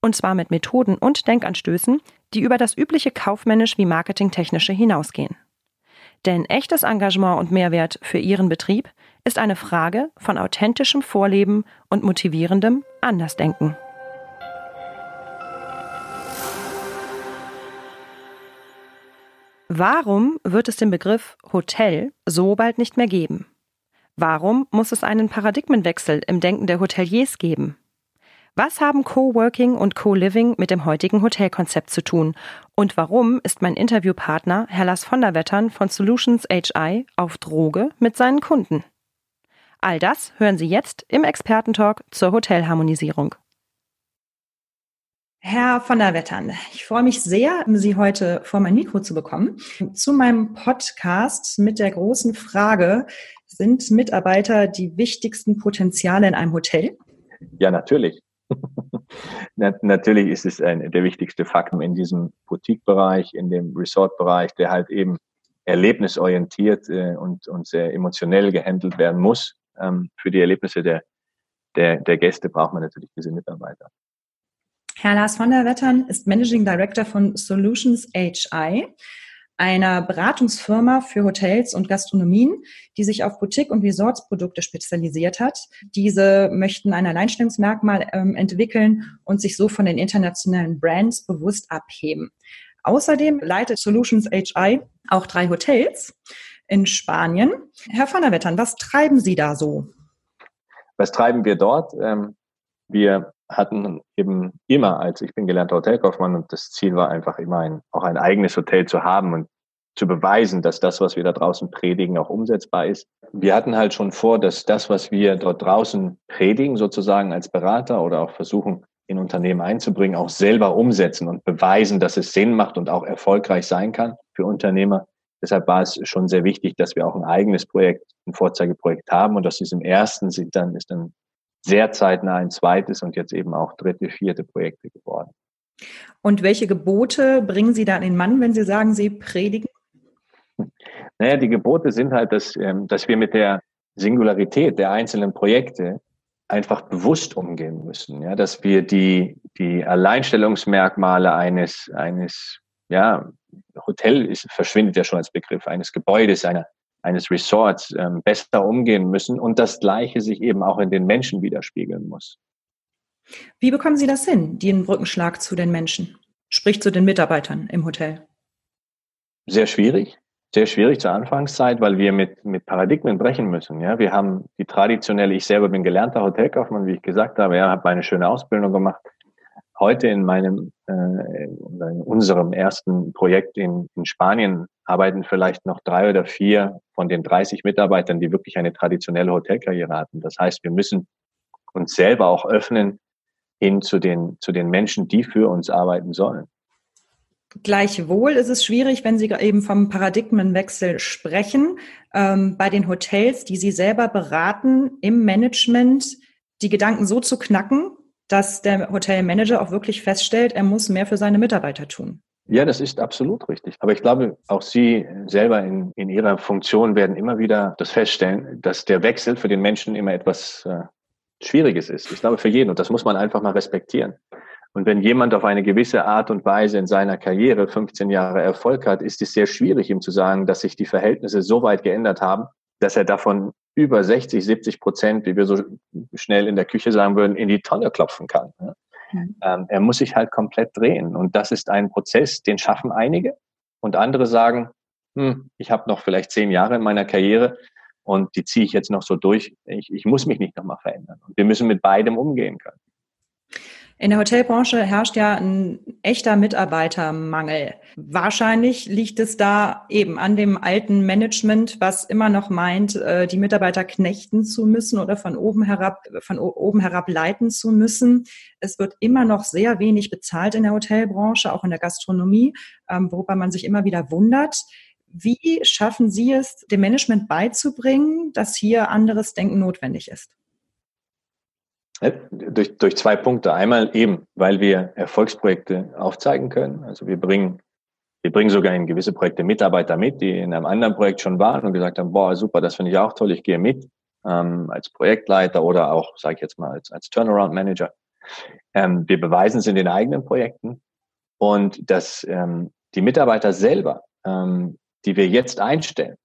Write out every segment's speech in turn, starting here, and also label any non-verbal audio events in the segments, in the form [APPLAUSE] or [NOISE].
Und zwar mit Methoden und Denkanstößen, die über das übliche kaufmännisch wie marketingtechnische hinausgehen. Denn echtes Engagement und Mehrwert für Ihren Betrieb ist eine Frage von authentischem Vorleben und motivierendem Andersdenken. Warum wird es den Begriff Hotel so bald nicht mehr geben? Warum muss es einen Paradigmenwechsel im Denken der Hoteliers geben? Was haben Coworking und Co-Living mit dem heutigen Hotelkonzept zu tun? Und warum ist mein Interviewpartner Herr Lars von der Wettern von Solutions HI auf Droge mit seinen Kunden? All das hören Sie jetzt im Expertentalk zur Hotelharmonisierung. Herr von der Wettern, ich freue mich sehr, Sie heute vor mein Mikro zu bekommen. Zu meinem Podcast mit der großen Frage, sind Mitarbeiter die wichtigsten Potenziale in einem Hotel? Ja, natürlich. [LAUGHS] Natürlich ist es ein, der wichtigste Faktor in diesem Boutique-Bereich, in dem Resort-Bereich, der halt eben erlebnisorientiert äh, und, und sehr emotionell gehandelt werden muss. Ähm, für die Erlebnisse der, der, der Gäste braucht man natürlich diese Mitarbeiter. Herr Lars von der Wettern ist Managing Director von Solutions HI einer Beratungsfirma für Hotels und Gastronomien, die sich auf Boutique- und Resortsprodukte spezialisiert hat. Diese möchten ein Alleinstellungsmerkmal ähm, entwickeln und sich so von den internationalen Brands bewusst abheben. Außerdem leitet Solutions HI auch drei Hotels in Spanien. Herr van der Wettern, was treiben Sie da so? Was treiben wir dort? Ähm, wir hatten eben immer, als ich bin gelernter Hotelkaufmann und das Ziel war einfach immer ein, auch ein eigenes Hotel zu haben und zu beweisen, dass das, was wir da draußen predigen, auch umsetzbar ist. Wir hatten halt schon vor, dass das, was wir dort draußen predigen, sozusagen als Berater oder auch versuchen, in Unternehmen einzubringen, auch selber umsetzen und beweisen, dass es Sinn macht und auch erfolgreich sein kann für Unternehmer. Deshalb war es schon sehr wichtig, dass wir auch ein eigenes Projekt, ein Vorzeigeprojekt haben und aus diesem ersten sind dann, ist dann sehr zeitnah ein zweites und jetzt eben auch dritte, vierte Projekte geworden. Und welche Gebote bringen Sie da an den Mann, wenn Sie sagen, Sie predigen? [LAUGHS] Naja, die Gebote sind halt, dass, ähm, dass wir mit der Singularität der einzelnen Projekte einfach bewusst umgehen müssen, ja, dass wir die, die Alleinstellungsmerkmale eines, eines, ja, Hotel ist, verschwindet ja schon als Begriff, eines Gebäudes, einer, eines Resorts ähm, besser umgehen müssen und das Gleiche sich eben auch in den Menschen widerspiegeln muss. Wie bekommen Sie das hin, den Brückenschlag zu den Menschen, sprich zu den Mitarbeitern im Hotel? Sehr schwierig, sehr schwierig zur Anfangszeit, weil wir mit, mit Paradigmen brechen müssen. Ja, wir haben die traditionelle, ich selber bin gelernter Hotelkaufmann, wie ich gesagt habe, ja, habe meine schöne Ausbildung gemacht. Heute in meinem, äh, in unserem ersten Projekt in, in Spanien arbeiten vielleicht noch drei oder vier von den 30 Mitarbeitern, die wirklich eine traditionelle Hotelkarriere hatten. Das heißt, wir müssen uns selber auch öffnen hin zu den, zu den Menschen, die für uns arbeiten sollen. Gleichwohl ist es schwierig, wenn Sie eben vom Paradigmenwechsel sprechen, ähm, bei den Hotels, die Sie selber beraten, im Management die Gedanken so zu knacken, dass der Hotelmanager auch wirklich feststellt, er muss mehr für seine Mitarbeiter tun. Ja, das ist absolut richtig. Aber ich glaube, auch Sie selber in, in Ihrer Funktion werden immer wieder das feststellen, dass der Wechsel für den Menschen immer etwas äh, Schwieriges ist. Ich glaube, für jeden. Und das muss man einfach mal respektieren. Und wenn jemand auf eine gewisse Art und Weise in seiner Karriere 15 Jahre Erfolg hat, ist es sehr schwierig, ihm zu sagen, dass sich die Verhältnisse so weit geändert haben, dass er davon über 60, 70 Prozent, wie wir so schnell in der Küche sagen würden, in die Tonne klopfen kann. Mhm. Ähm, er muss sich halt komplett drehen. Und das ist ein Prozess, den schaffen einige. Und andere sagen, hm, ich habe noch vielleicht zehn Jahre in meiner Karriere und die ziehe ich jetzt noch so durch. Ich, ich muss mich nicht nochmal verändern. Und wir müssen mit beidem umgehen können. In der Hotelbranche herrscht ja ein echter Mitarbeitermangel. Wahrscheinlich liegt es da eben an dem alten Management, was immer noch meint, äh, die Mitarbeiter knechten zu müssen oder von oben herab, von oben herab leiten zu müssen. Es wird immer noch sehr wenig bezahlt in der Hotelbranche, auch in der Gastronomie, ähm, worüber man sich immer wieder wundert. Wie schaffen Sie es, dem Management beizubringen, dass hier anderes Denken notwendig ist? Durch, durch zwei Punkte. Einmal eben, weil wir Erfolgsprojekte aufzeigen können. Also wir bringen, wir bringen sogar in gewisse Projekte Mitarbeiter mit, die in einem anderen Projekt schon waren und gesagt haben, boah, super, das finde ich auch toll, ich gehe mit ähm, als Projektleiter oder auch, sage ich jetzt mal, als, als Turnaround Manager. Ähm, wir beweisen es in den eigenen Projekten und dass ähm, die Mitarbeiter selber, ähm, die wir jetzt einstellen,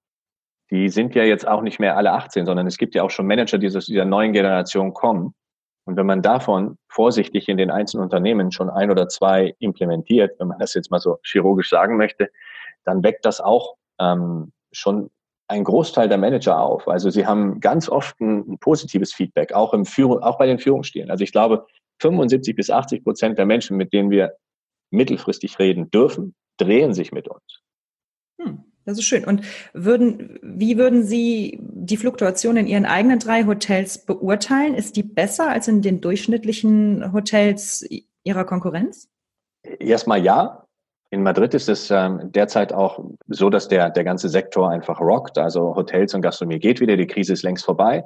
die sind ja jetzt auch nicht mehr alle 18, sondern es gibt ja auch schon Manager, die aus dieser neuen Generation kommen und wenn man davon vorsichtig in den einzelnen Unternehmen schon ein oder zwei implementiert, wenn man das jetzt mal so chirurgisch sagen möchte, dann weckt das auch ähm, schon ein Großteil der Manager auf. Also sie haben ganz oft ein, ein positives Feedback, auch im Führung, auch bei den Führungsstilen. Also ich glaube, 75 bis 80 Prozent der Menschen, mit denen wir mittelfristig reden dürfen, drehen sich mit uns. Hm. Das ist schön. Und würden, wie würden Sie die Fluktuation in Ihren eigenen drei Hotels beurteilen? Ist die besser als in den durchschnittlichen Hotels Ihrer Konkurrenz? Erstmal ja. In Madrid ist es ähm, derzeit auch so, dass der, der ganze Sektor einfach rockt. Also Hotels und Gastronomie geht wieder. Die Krise ist längst vorbei.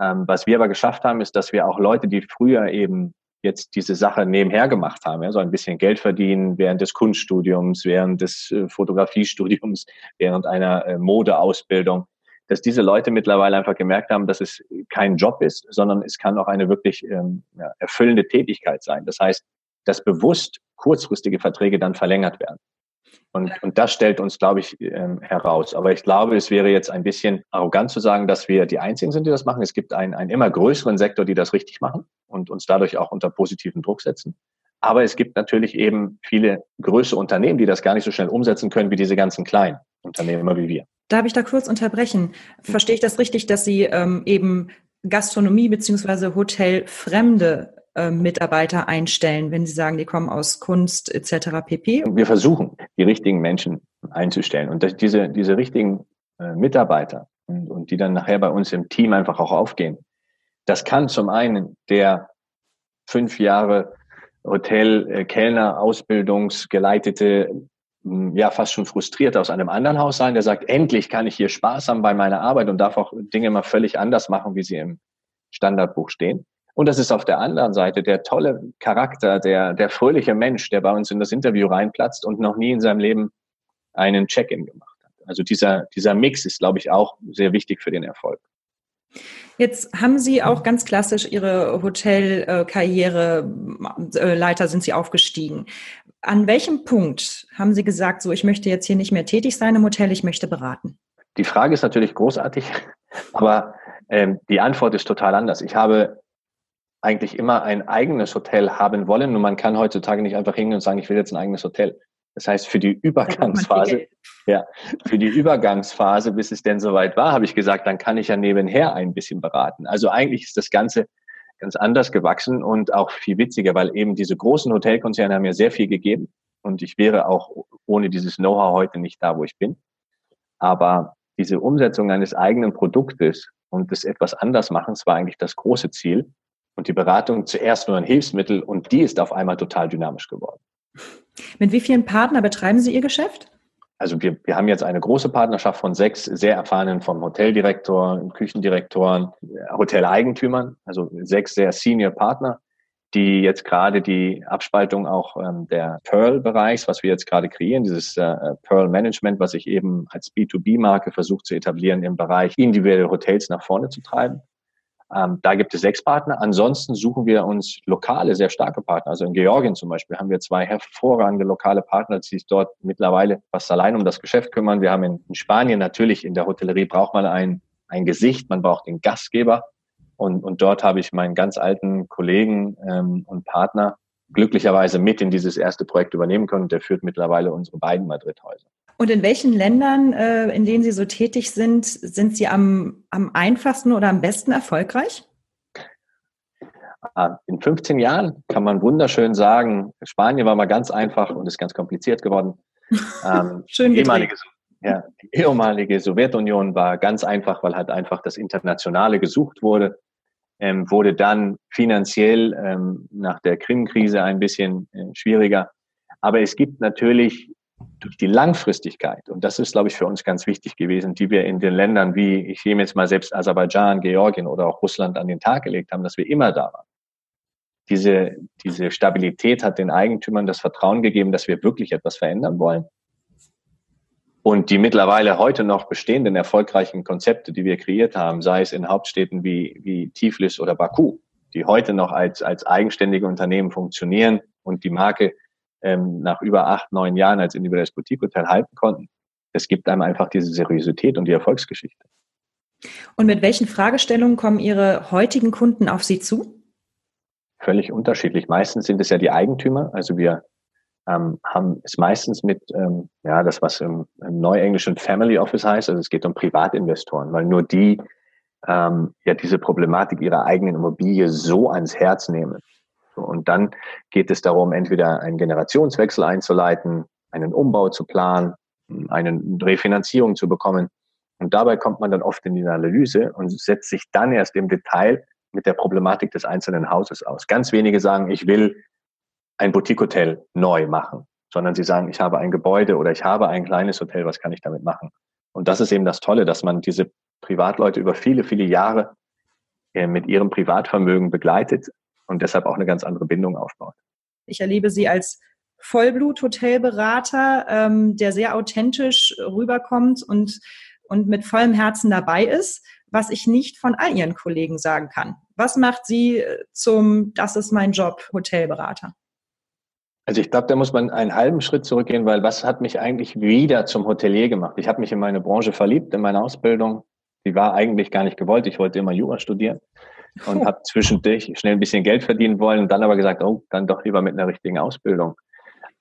Ähm, was wir aber geschafft haben, ist, dass wir auch Leute, die früher eben jetzt diese Sache nebenher gemacht haben, ja, so ein bisschen Geld verdienen während des Kunststudiums, während des äh, Fotografiestudiums, [LAUGHS] während einer äh, Modeausbildung, dass diese Leute mittlerweile einfach gemerkt haben, dass es kein Job ist, sondern es kann auch eine wirklich ähm, ja, erfüllende Tätigkeit sein. Das heißt, dass bewusst kurzfristige Verträge dann verlängert werden. Und, und das stellt uns, glaube ich, ähm, heraus. Aber ich glaube, es wäre jetzt ein bisschen arrogant zu sagen, dass wir die Einzigen sind, die das machen. Es gibt einen, einen immer größeren Sektor, die das richtig machen und uns dadurch auch unter positiven Druck setzen. Aber es gibt natürlich eben viele größere Unternehmen, die das gar nicht so schnell umsetzen können wie diese ganzen kleinen Unternehmer wie wir. Darf ich da kurz unterbrechen? Verstehe ich das richtig, dass Sie ähm, eben Gastronomie beziehungsweise Hotelfremde äh, Mitarbeiter einstellen, wenn Sie sagen, die kommen aus Kunst etc. pp. Wir versuchen, die richtigen Menschen einzustellen und diese, diese richtigen äh, Mitarbeiter und, und die dann nachher bei uns im Team einfach auch aufgehen. Das kann zum einen der fünf Jahre Hotel, äh, Kellner, Ausbildungsgeleitete, hm, ja, fast schon frustriert aus einem anderen Haus sein, der sagt, endlich kann ich hier Spaß haben bei meiner Arbeit und darf auch Dinge mal völlig anders machen, wie sie im Standardbuch stehen. Und das ist auf der anderen Seite der tolle Charakter, der, der fröhliche Mensch, der bei uns in das Interview reinplatzt und noch nie in seinem Leben einen Check-in gemacht hat. Also dieser, dieser Mix ist, glaube ich, auch sehr wichtig für den Erfolg. Jetzt haben Sie auch ganz klassisch Ihre Hotelkarriere, äh, Leiter sind Sie aufgestiegen. An welchem Punkt haben Sie gesagt, so ich möchte jetzt hier nicht mehr tätig sein im Hotel, ich möchte beraten? Die Frage ist natürlich großartig, [LAUGHS] aber ähm, die Antwort ist total anders. Ich habe eigentlich immer ein eigenes Hotel haben wollen und man kann heutzutage nicht einfach hingehen und sagen, ich will jetzt ein eigenes Hotel. Das heißt, für die Übergangsphase, ja, für die Übergangsphase, bis es denn soweit war, habe ich gesagt, dann kann ich ja nebenher ein bisschen beraten. Also eigentlich ist das Ganze ganz anders gewachsen und auch viel witziger, weil eben diese großen Hotelkonzerne haben mir sehr viel gegeben und ich wäre auch ohne dieses Know-how heute nicht da, wo ich bin. Aber diese Umsetzung eines eigenen Produktes und des etwas anders machens war eigentlich das große Ziel und die Beratung zuerst nur ein Hilfsmittel und die ist auf einmal total dynamisch geworden. Mit wie vielen Partnern betreiben Sie Ihr Geschäft? Also wir, wir haben jetzt eine große Partnerschaft von sechs sehr erfahrenen vom Hoteldirektor, Küchendirektoren, Hoteleigentümern, also sechs sehr Senior Partner, die jetzt gerade die Abspaltung auch ähm, der Pearl-Bereichs, was wir jetzt gerade kreieren, dieses äh, Pearl-Management, was sich eben als B2B-Marke versucht zu etablieren im Bereich individuelle Hotels nach vorne zu treiben. Ähm, da gibt es sechs Partner. Ansonsten suchen wir uns lokale, sehr starke Partner. Also in Georgien zum Beispiel haben wir zwei hervorragende lokale Partner, die sich dort mittlerweile fast allein um das Geschäft kümmern. Wir haben in, in Spanien natürlich, in der Hotellerie braucht man ein, ein Gesicht, man braucht den Gastgeber. Und, und dort habe ich meinen ganz alten Kollegen ähm, und Partner glücklicherweise mit in dieses erste Projekt übernehmen können. Der führt mittlerweile unsere beiden Madrid-Häuser. Und in welchen Ländern, äh, in denen Sie so tätig sind, sind Sie am, am einfachsten oder am besten erfolgreich? Ah, in 15 Jahren kann man wunderschön sagen, Spanien war mal ganz einfach und ist ganz kompliziert geworden. [LAUGHS] Ähm, Schön die ehemalige, ja, die ehemalige Sowjetunion war ganz einfach, weil halt einfach das Internationale gesucht wurde. Ähm, wurde dann finanziell ähm, nach der Krim-Krise ein bisschen äh, schwieriger. Aber es gibt natürlich durch die Langfristigkeit, und das ist, glaube ich, für uns ganz wichtig gewesen, die wir in den Ländern wie, ich nehme jetzt mal selbst Aserbaidschan, Georgien oder auch Russland an den Tag gelegt haben, dass wir immer da waren. Diese, diese Stabilität hat den Eigentümern das Vertrauen gegeben, dass wir wirklich etwas verändern wollen. Und die mittlerweile heute noch bestehenden erfolgreichen Konzepte, die wir kreiert haben, sei es in Hauptstädten wie, wie Tiflis oder Baku, die heute noch als, als eigenständige Unternehmen funktionieren und die Marke ähm, nach über acht, neun Jahren als individuelles Boutique-Hotel halten konnten. Es gibt einem einfach diese Seriosität und die Erfolgsgeschichte. Und mit welchen Fragestellungen kommen Ihre heutigen Kunden auf Sie zu? Völlig unterschiedlich. Meistens sind es ja die Eigentümer. Also wir ähm, haben es meistens mit, ähm, ja, das was im, im Neuenglischen Family Office heißt. Also es geht um Privatinvestoren, weil nur die ähm, ja diese Problematik ihrer eigenen Immobilie so ans Herz nehmen und dann geht es darum, entweder einen Generationswechsel einzuleiten, einen Umbau zu planen, eine Refinanzierung zu bekommen. Und dabei kommt man dann oft in die Analyse und setzt sich dann erst im Detail mit der Problematik des einzelnen Hauses aus. Ganz wenige sagen, ich will ein Boutique-Hotel neu machen, sondern sie sagen, ich habe ein Gebäude oder ich habe ein kleines Hotel, was kann ich damit machen? Und das ist eben das Tolle, dass man diese Privatleute über viele, viele Jahre äh, mit ihrem Privatvermögen begleitet, und deshalb auch eine ganz andere Bindung aufbaut. Ich erlebe Sie als Vollblut-Hotelberater, ähm, der sehr authentisch rüberkommt und, und mit vollem Herzen dabei ist, was ich nicht von all Ihren Kollegen sagen kann. Was macht Sie zum, das ist mein Job, Hotelberater? Also ich glaube, da muss man einen halben Schritt zurückgehen, weil was hat mich eigentlich wieder zum Hotelier gemacht? Ich habe mich in meine Branche verliebt, in meine Ausbildung. Die war eigentlich gar nicht gewollt. Ich wollte immer Jura studieren und habe zwischendurch schnell ein bisschen Geld verdienen wollen und dann aber gesagt, oh, dann doch lieber mit einer richtigen Ausbildung.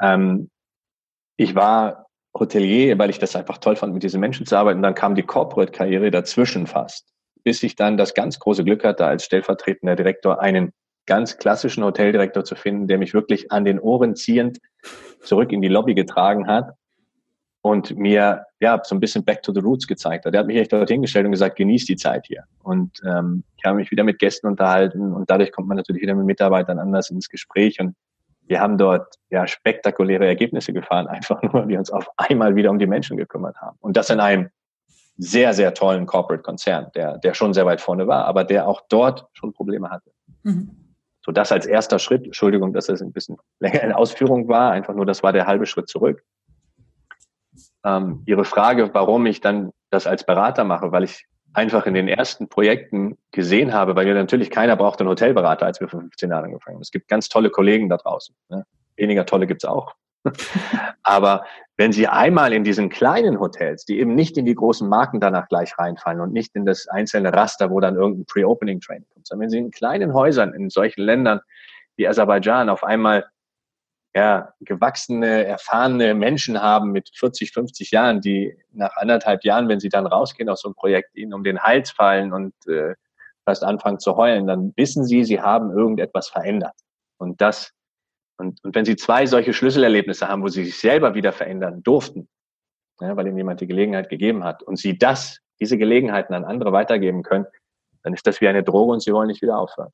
Ähm, ich war Hotelier, weil ich das einfach toll fand, mit diesen Menschen zu arbeiten. Dann kam die Corporate-Karriere dazwischen fast, bis ich dann das ganz große Glück hatte, als stellvertretender Direktor einen ganz klassischen Hoteldirektor zu finden, der mich wirklich an den Ohren ziehend zurück in die Lobby getragen hat und mir ja so ein bisschen Back to the Roots gezeigt hat. Er hat mich echt dorthin gestellt und gesagt, genieß die Zeit hier. Und ähm, ich habe mich wieder mit Gästen unterhalten und dadurch kommt man natürlich wieder mit Mitarbeitern anders ins Gespräch und wir haben dort ja spektakuläre Ergebnisse gefahren, [LAUGHS] einfach nur, weil wir uns auf einmal wieder um die Menschen gekümmert haben. Und das in einem sehr, sehr tollen Corporate-Konzern, der, der schon sehr weit vorne war, aber der auch dort schon Probleme hatte. Mhm. So das als erster Schritt, Entschuldigung, dass das ein bisschen länger in Ausführung war, einfach nur, das war der halbe Schritt zurück ähm, Ihre Frage, warum ich dann das als Berater mache, weil ich einfach in den ersten Projekten gesehen habe, weil ja natürlich keiner braucht einen Hotelberater, als wir vor 15 Jahren angefangen haben. Es gibt ganz tolle Kollegen da draußen. Ne? Weniger tolle gibt's auch. [LAUGHS] Aber wenn Sie einmal in diesen kleinen Hotels, die eben nicht in die großen Marken danach gleich reinfallen und nicht in das einzelne Raster, wo dann irgendein Pre-Opening-Training kommt, sondern wenn Sie in kleinen Häusern in solchen Ländern wie Aserbaidschan auf einmal ja, gewachsene, erfahrene Menschen haben mit 40, 50 Jahren, die nach anderthalb Jahren, wenn sie dann rausgehen aus so einem Projekt, ihnen um den Hals fallen und äh, fast anfangen zu heulen, dann wissen sie, sie haben irgendetwas verändert. Und das, und, und wenn sie zwei solche Schlüsselerlebnisse haben, wo sie sich selber wieder verändern durften, ja, weil ihnen jemand die Gelegenheit gegeben hat, und sie das, diese Gelegenheiten an andere weitergeben können, dann ist das wie eine Droge und sie wollen nicht wieder aufhören.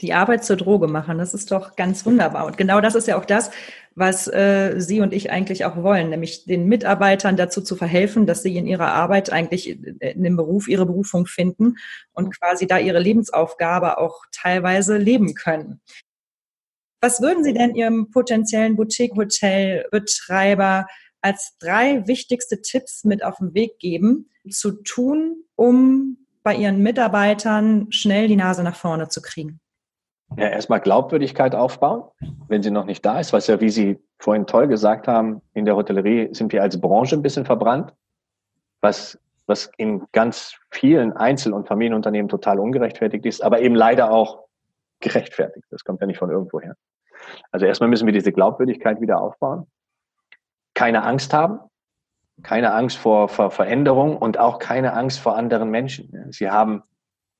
Die Arbeit zur Droge machen, das ist doch ganz wunderbar. Und genau das ist ja auch das, was äh, Sie und ich eigentlich auch wollen, nämlich den Mitarbeitern dazu zu verhelfen, dass sie in ihrer Arbeit eigentlich in dem Beruf ihre Berufung finden und quasi da ihre Lebensaufgabe auch teilweise leben können. Was würden Sie denn Ihrem potenziellen Boutique-Hotel-Betreiber als drei wichtigste Tipps mit auf den Weg geben, zu tun, um bei Ihren Mitarbeitern schnell die Nase nach vorne zu kriegen? Ja, erstmal Glaubwürdigkeit aufbauen, wenn sie noch nicht da ist, was ja, wie Sie vorhin toll gesagt haben, in der Hotellerie sind wir als Branche ein bisschen verbrannt, was, was in ganz vielen Einzel- und Familienunternehmen total ungerechtfertigt ist, aber eben leider auch gerechtfertigt. Das kommt ja nicht von irgendwoher. Also erstmal müssen wir diese Glaubwürdigkeit wieder aufbauen. Keine Angst haben, keine Angst vor, vor Veränderung und auch keine Angst vor anderen Menschen. Sie haben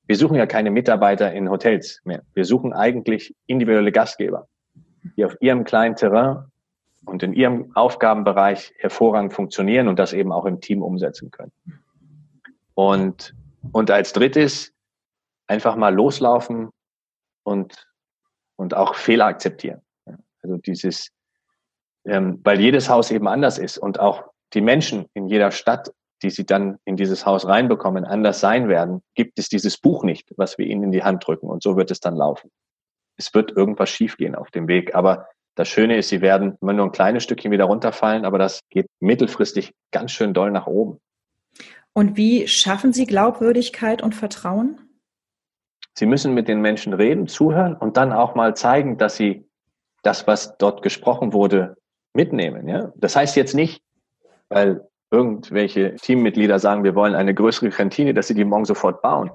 wir suchen ja keine Mitarbeiter in Hotels mehr. Wir suchen eigentlich individuelle Gastgeber, die auf ihrem kleinen Terrain und in ihrem Aufgabenbereich hervorragend funktionieren und das eben auch im Team umsetzen können. Und, und als drittes einfach mal loslaufen und, und auch Fehler akzeptieren. Also dieses, ähm, weil jedes Haus eben anders ist und auch die Menschen in jeder Stadt, die sie dann in dieses Haus reinbekommen, anders sein werden, gibt es dieses Buch nicht, was wir ihnen in die Hand drücken und so wird es dann laufen. Es wird irgendwas schiefgehen auf dem Weg, aber das Schöne ist, sie werden immer nur ein kleines Stückchen wieder runterfallen, aber das geht mittelfristig ganz schön doll nach oben. Und wie schaffen Sie Glaubwürdigkeit und Vertrauen? Sie müssen mit den Menschen reden, zuhören und dann auch mal zeigen, dass sie das, was dort gesprochen wurde, mitnehmen. Ja? Das heißt jetzt nicht, weil irgendwelche Teammitglieder sagen, wir wollen eine größere Kantine, dass sie die morgen sofort bauen.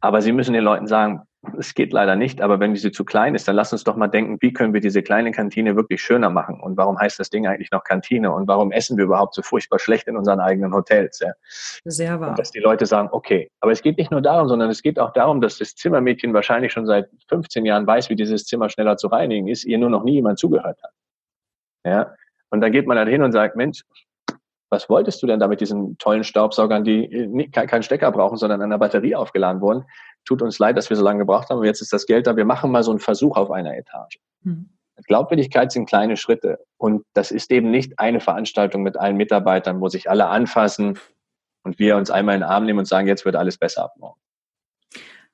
Aber sie müssen den Leuten sagen, es geht leider nicht, aber wenn diese zu klein ist, dann lass uns doch mal denken, wie können wir diese kleine Kantine wirklich schöner machen? Und warum heißt das Ding eigentlich noch Kantine? Und warum essen wir überhaupt so furchtbar schlecht in unseren eigenen Hotels? Ja? Sehr wahr. Und dass die Leute sagen, okay, aber es geht nicht nur darum, sondern es geht auch darum, dass das Zimmermädchen wahrscheinlich schon seit 15 Jahren weiß, wie dieses Zimmer schneller zu reinigen ist, ihr nur noch nie jemand zugehört hat. Ja? Und dann geht man dann hin und sagt, Mensch, was wolltest du denn da mit diesen tollen Staubsaugern, die keinen Stecker brauchen, sondern an der Batterie aufgeladen wurden? Tut uns leid, dass wir so lange gebraucht haben, aber jetzt ist das Geld da. Wir machen mal so einen Versuch auf einer Etage. Hm. Glaubwürdigkeit sind kleine Schritte. Und das ist eben nicht eine Veranstaltung mit allen Mitarbeitern, wo sich alle anfassen und wir uns einmal in den Arm nehmen und sagen, jetzt wird alles besser ab morgen.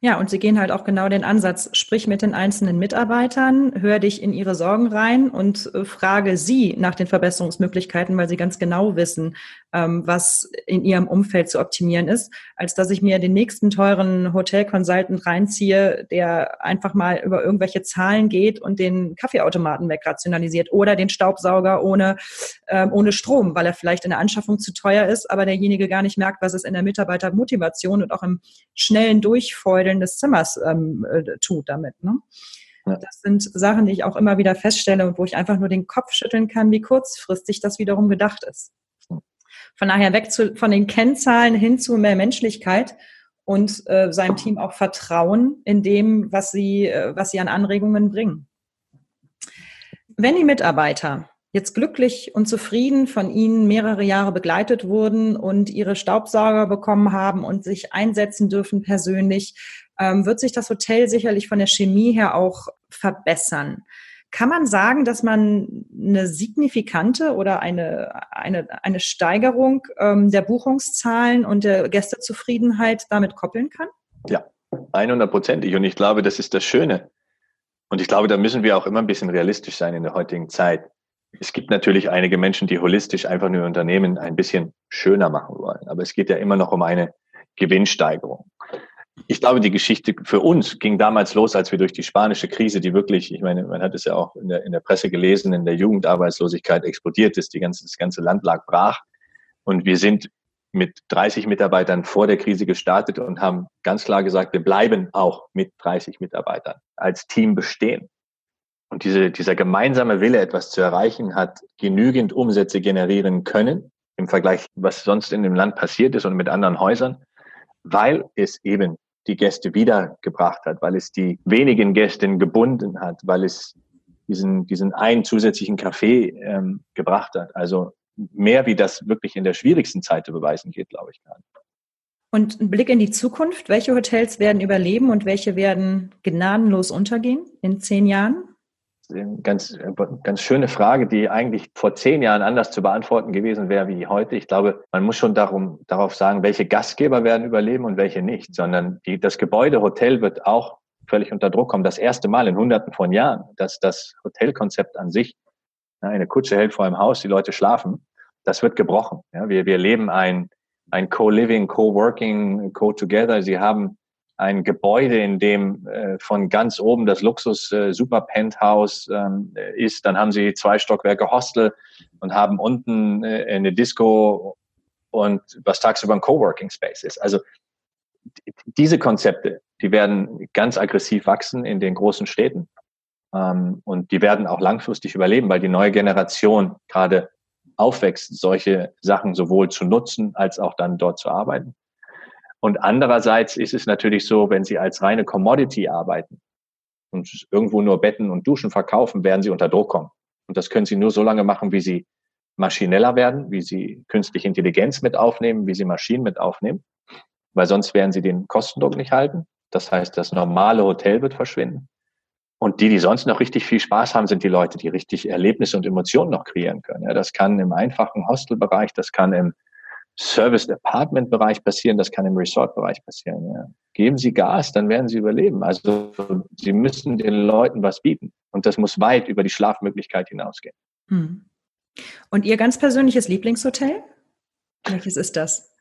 Ja, und sie gehen halt auch genau den Ansatz, sprich mit den einzelnen Mitarbeitern, hör dich in ihre Sorgen rein und äh, frage sie nach den Verbesserungsmöglichkeiten, weil sie ganz genau wissen, ähm, was in ihrem Umfeld zu optimieren ist, als dass ich mir den nächsten teuren Hotel-Consultant reinziehe, der einfach mal über irgendwelche Zahlen geht und den Kaffeeautomaten wegrationalisiert oder den Staubsauger ohne, ähm, ohne Strom, weil er vielleicht in der Anschaffung zu teuer ist, aber derjenige gar nicht merkt, was es in der Mitarbeitermotivation und auch im schnellen Durchfeuern Regeln des Zimmers ähm, äh, tut damit. Ne? Das sind Sachen, die ich auch immer wieder feststelle und wo ich einfach nur den Kopf schütteln kann, wie kurzfristig das wiederum gedacht ist. Von daher weg zu, von den Kennzahlen hin zu mehr Menschlichkeit und äh, seinem Team auch Vertrauen in dem, was sie, äh, was sie an Anregungen bringen. Wenn die Mitarbeiter jetzt glücklich und zufrieden von Ihnen mehrere Jahre begleitet wurden und Ihre Staubsauger bekommen haben und sich einsetzen dürfen persönlich, ähm, wird sich das Hotel sicherlich von der Chemie her auch verbessern. Kann man sagen, dass man eine signifikante oder eine, eine, eine Steigerung ähm, der Buchungszahlen und der Gästezufriedenheit damit koppeln kann? Ja, 100%ig. Und ich glaube, das ist das Schöne. Und ich glaube, da müssen wir auch immer ein bisschen realistisch sein in der heutigen Zeit. Es gibt natürlich einige Menschen, die holistisch einfach nur Unternehmen ein bisschen schöner machen wollen. Aber es geht ja immer noch um eine Gewinnsteigerung. Ich glaube, die Geschichte für uns ging damals los, als wir durch die spanische Krise, die wirklich, ich meine, man hat es ja auch in der, in der Presse gelesen, in der Jugendarbeitslosigkeit explodiert ist, die ganze, das ganze Land lag brach. Und wir sind mit 30 Mitarbeitern vor der Krise gestartet und haben ganz klar gesagt, wir bleiben auch mit 30 Mitarbeitern als Team bestehen. Und diese, dieser gemeinsame Wille, etwas zu erreichen, hat genügend Umsätze generieren können im Vergleich, was sonst in dem Land passiert ist und mit anderen Häusern, weil es eben die Gäste wiedergebracht hat, weil es die wenigen Gäste gebunden hat, weil es diesen, diesen einen zusätzlichen Kaffee ähm, gebracht hat. Also mehr, wie das wirklich in der schwierigsten Zeit zu beweisen geht, glaube ich gar nicht. Und ein Blick in die Zukunft. Welche Hotels werden überleben und welche werden gnadenlos untergehen in zehn Jahren? Ganz, ganz schöne Frage, die eigentlich vor zehn Jahren anders zu beantworten gewesen wäre wie heute. Ich glaube, man muss schon darum, darauf sagen, welche Gastgeber werden überleben und welche nicht, sondern die, das Gebäude Hotel wird auch völlig unter Druck kommen. Das erste Mal in hunderten von Jahren, dass das Hotelkonzept an sich, eine Kutsche hält vor einem Haus, die Leute schlafen, das wird gebrochen. Ja, wir, wir leben ein, ein Co-Living, Co-Working, Co-Together. Sie haben ein Gebäude, in dem äh, von ganz oben das Luxus äh, Super Penthouse ähm, ist. Dann haben sie zwei Stockwerke Hostel und haben unten äh, eine Disco und was tagsüber ein Coworking Space ist. Also diese Konzepte, die werden ganz aggressiv wachsen in den großen Städten. Ähm, und die werden auch langfristig überleben, weil die neue Generation gerade aufwächst, solche Sachen sowohl zu nutzen als auch dann dort zu arbeiten. Und andererseits ist es natürlich so, wenn Sie als reine Commodity arbeiten und irgendwo nur Betten und Duschen verkaufen, werden Sie unter Druck kommen. Und das können Sie nur so lange machen, wie Sie maschineller werden, wie Sie künstliche Intelligenz mit aufnehmen, wie Sie Maschinen mit aufnehmen, weil sonst werden Sie den Kostendruck nicht halten. Das heißt, das normale Hotel wird verschwinden. Und die, die sonst noch richtig viel Spaß haben, sind die Leute, die richtig Erlebnisse und Emotionen noch kreieren können. Ja, das kann im einfachen Hostelbereich, das kann im Service-Apartment-Bereich passieren, das kann im Resort-Bereich passieren. Ja. Geben Sie Gas, dann werden Sie überleben. Also Sie müssen den Leuten was bieten. Und das muss weit über die Schlafmöglichkeit hinausgehen. Hm. Und Ihr ganz persönliches Lieblingshotel? Welches ist das?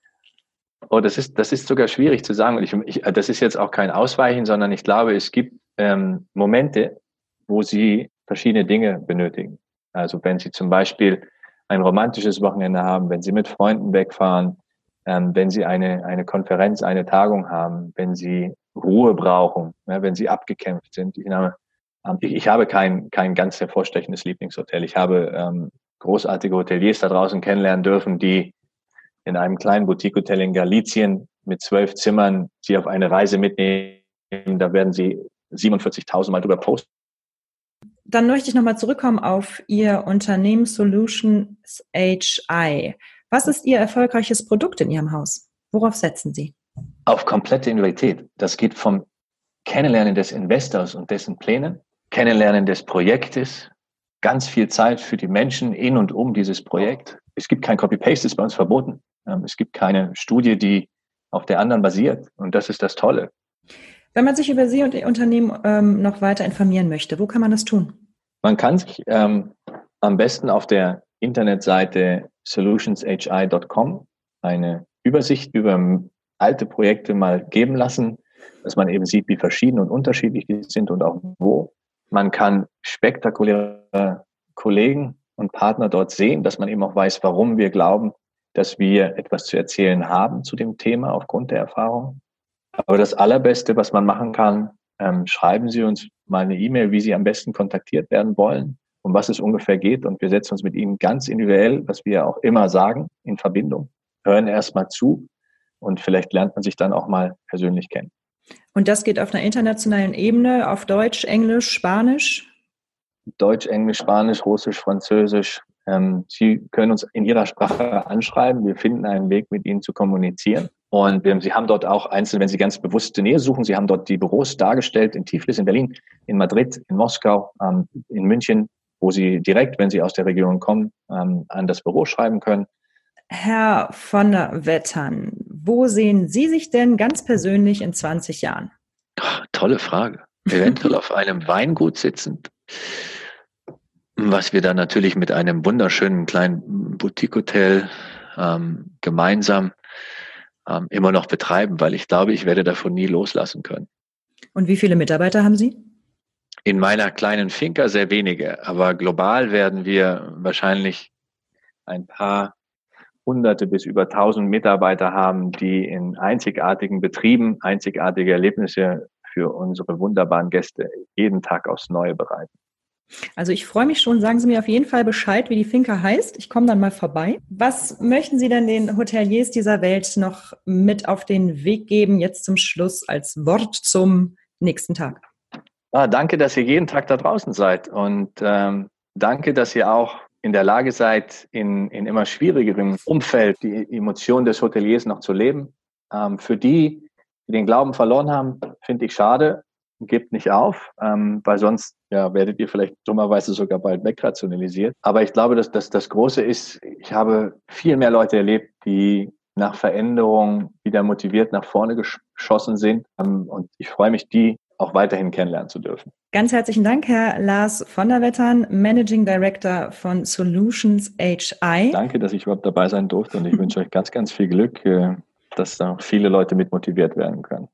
Oh, das ist, das ist sogar schwierig zu sagen. Ich, ich, das ist jetzt auch kein Ausweichen, sondern ich glaube, es gibt ähm, Momente, wo Sie verschiedene Dinge benötigen. Also wenn Sie zum Beispiel ein romantisches Wochenende haben, wenn Sie mit Freunden wegfahren, ähm, wenn Sie eine, eine Konferenz, eine Tagung haben, wenn Sie Ruhe brauchen, ja, wenn Sie abgekämpft sind. Ich, habe, ähm, ich, ich habe kein, kein ganz hervorstechendes Lieblingshotel. Ich habe ähm, großartige Hoteliers da draußen kennenlernen dürfen, die in einem kleinen Boutique-Hotel in Galizien mit zwölf Zimmern Sie auf eine Reise mitnehmen. Da werden Sie 47.000 Mal drüber posten dann möchte ich nochmal zurückkommen auf Ihr Unternehmen Solutions HI. Was ist Ihr erfolgreiches Produkt in Ihrem Haus? Worauf setzen Sie? Auf komplette Individualität. Das geht vom Kennenlernen des Investors und dessen Plänen, Kennenlernen des Projektes, ganz viel Zeit für die Menschen in und um dieses Projekt. Es gibt kein Copy-Paste, das ist bei uns verboten. Ähm, es gibt keine Studie, die auf der anderen basiert. Und das ist das Tolle. Wenn man sich über Sie und Ihr Unternehmen ähm, noch weiter informieren möchte, wo kann man das tun? Man kann sich ähm, am besten auf der Internetseite solutionshi.com eine Übersicht über alte Projekte mal geben lassen, dass man eben sieht, wie verschieden und unterschiedlich die sind und auch wo. Man kann spektakuläre Kollegen und Partner dort sehen, dass man eben auch weiß, warum wir glauben, dass wir etwas zu erzählen haben zu dem Thema aufgrund der Erfahrung. Aber das Allerbeste, was man machen kann, ähm, schreiben Sie uns mal eine E-Mail, wie Sie am besten kontaktiert werden wollen, um was es ungefähr geht. Und wir setzen uns mit Ihnen ganz individuell, was wir auch immer sagen, in Verbindung. Hören erstmal zu und vielleicht lernt man sich dann auch mal persönlich kennen. Und das geht auf einer internationalen Ebene, auf Deutsch, Englisch, Spanisch? Deutsch, Englisch, Spanisch, Russisch, Französisch. Ähm, Sie können uns in Ihrer Sprache anschreiben. Wir finden einen Weg, mit Ihnen zu kommunizieren. Und ähm, sie haben dort auch einzeln, wenn sie ganz bewusste Nähe suchen, sie haben dort die Büros dargestellt in Tiflis, in Berlin, in Madrid, in Moskau, ähm, in München, wo sie direkt, wenn sie aus der Region kommen, ähm, an das Büro schreiben können. Herr von der Wettern, wo sehen Sie sich denn ganz persönlich in 20 Jahren? Ach, tolle Frage. Eventuell auf einem Weingut sitzend, was wir dann natürlich mit einem wunderschönen kleinen Boutique-Hotel ähm, gemeinsam ähm, immer noch betreiben, weil ich glaube, ich werde davon nie loslassen können. Und wie viele Mitarbeiter haben Sie? In meiner kleinen Finca sehr wenige, aber global werden wir wahrscheinlich ein paar hunderte bis über tausend Mitarbeiter haben, die in einzigartigen Betrieben einzigartige Erlebnisse für unsere wunderbaren Gäste jeden Tag aufs Neue bereiten. Also ich freue mich schon. Sagen Sie mir auf jeden Fall Bescheid, wie die Finca heißt. Ich komme dann mal vorbei. Was möchten Sie denn den Hoteliers dieser Welt noch mit auf den Weg geben, jetzt zum Schluss als Wort zum nächsten Tag? Ah, danke, dass ihr jeden Tag da draußen seid und ähm, danke, dass ihr auch in der Lage seid, in, in immer schwierigerem Umfeld die Emotionen des Hoteliers noch zu leben. Ähm, für die, die den Glauben verloren haben, finde ich schade gebt nicht auf, ähm, weil sonst ja, werdet ihr vielleicht dummerweise sogar bald wegrationalisiert. Aber ich glaube, dass, dass das Große ist, ich habe viel mehr Leute erlebt, die nach Veränderung wieder motiviert nach vorne geschossen sind. Ähm, und ich freue mich, die auch weiterhin kennenlernen zu dürfen. Ganz herzlichen Dank, Herr Lars von der Wettern, Managing Director von Solutions HI. Danke, dass ich überhaupt dabei sein durfte und ich wünsche euch ganz, ganz viel Glück, äh, dass da viele Leute mit motiviert werden können.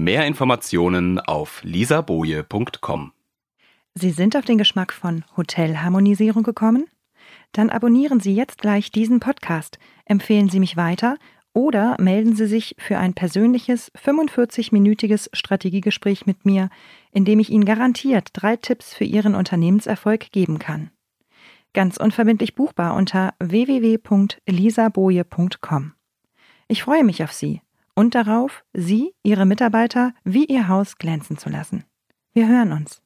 Mehr Informationen auf lisaboje.com. Sie sind auf den Geschmack von Hotelharmonisierung gekommen? Dann abonnieren Sie jetzt gleich diesen Podcast, empfehlen Sie mich weiter Oder melden Sie sich für ein persönliches 45-minütiges Strategiegespräch mit mir, in dem ich Ihnen garantiert drei Tipps für Ihren Unternehmenserfolg geben kann. Ganz unverbindlich buchbar unter www.elisaboje.com. Ich freue mich auf Sie und darauf, Sie, Ihre Mitarbeiter wie Ihr Haus glänzen zu lassen. Wir hören uns.